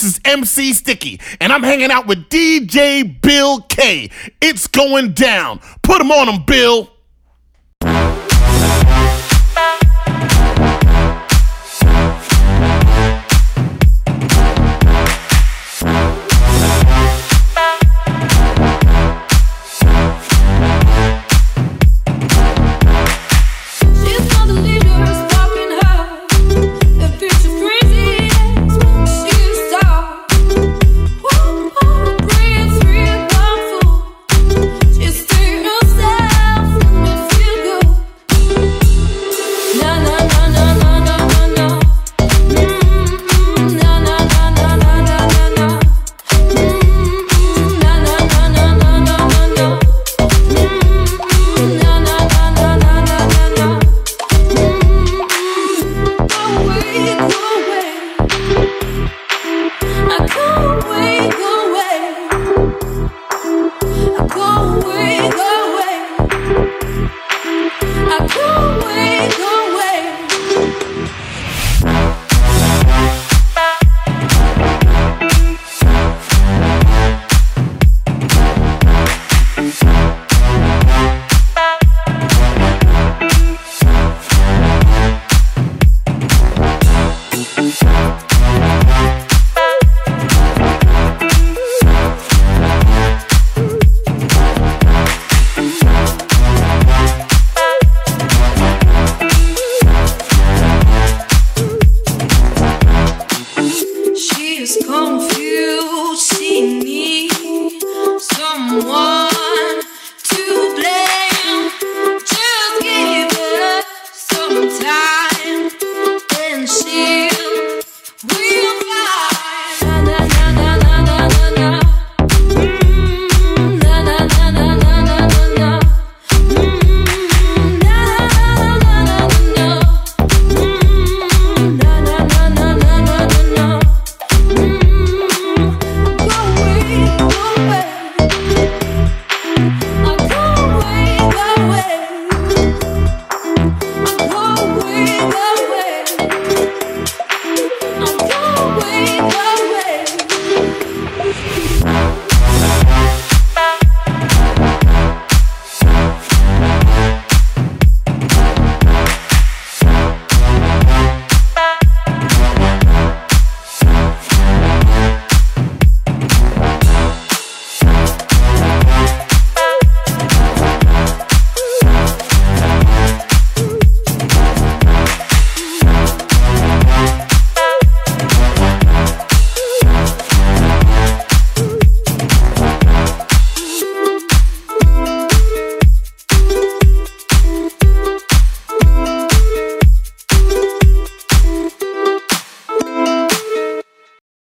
This is MC Sticky, and I'm hanging out with DJ Bill K. It's going down. Put him on him, Bill.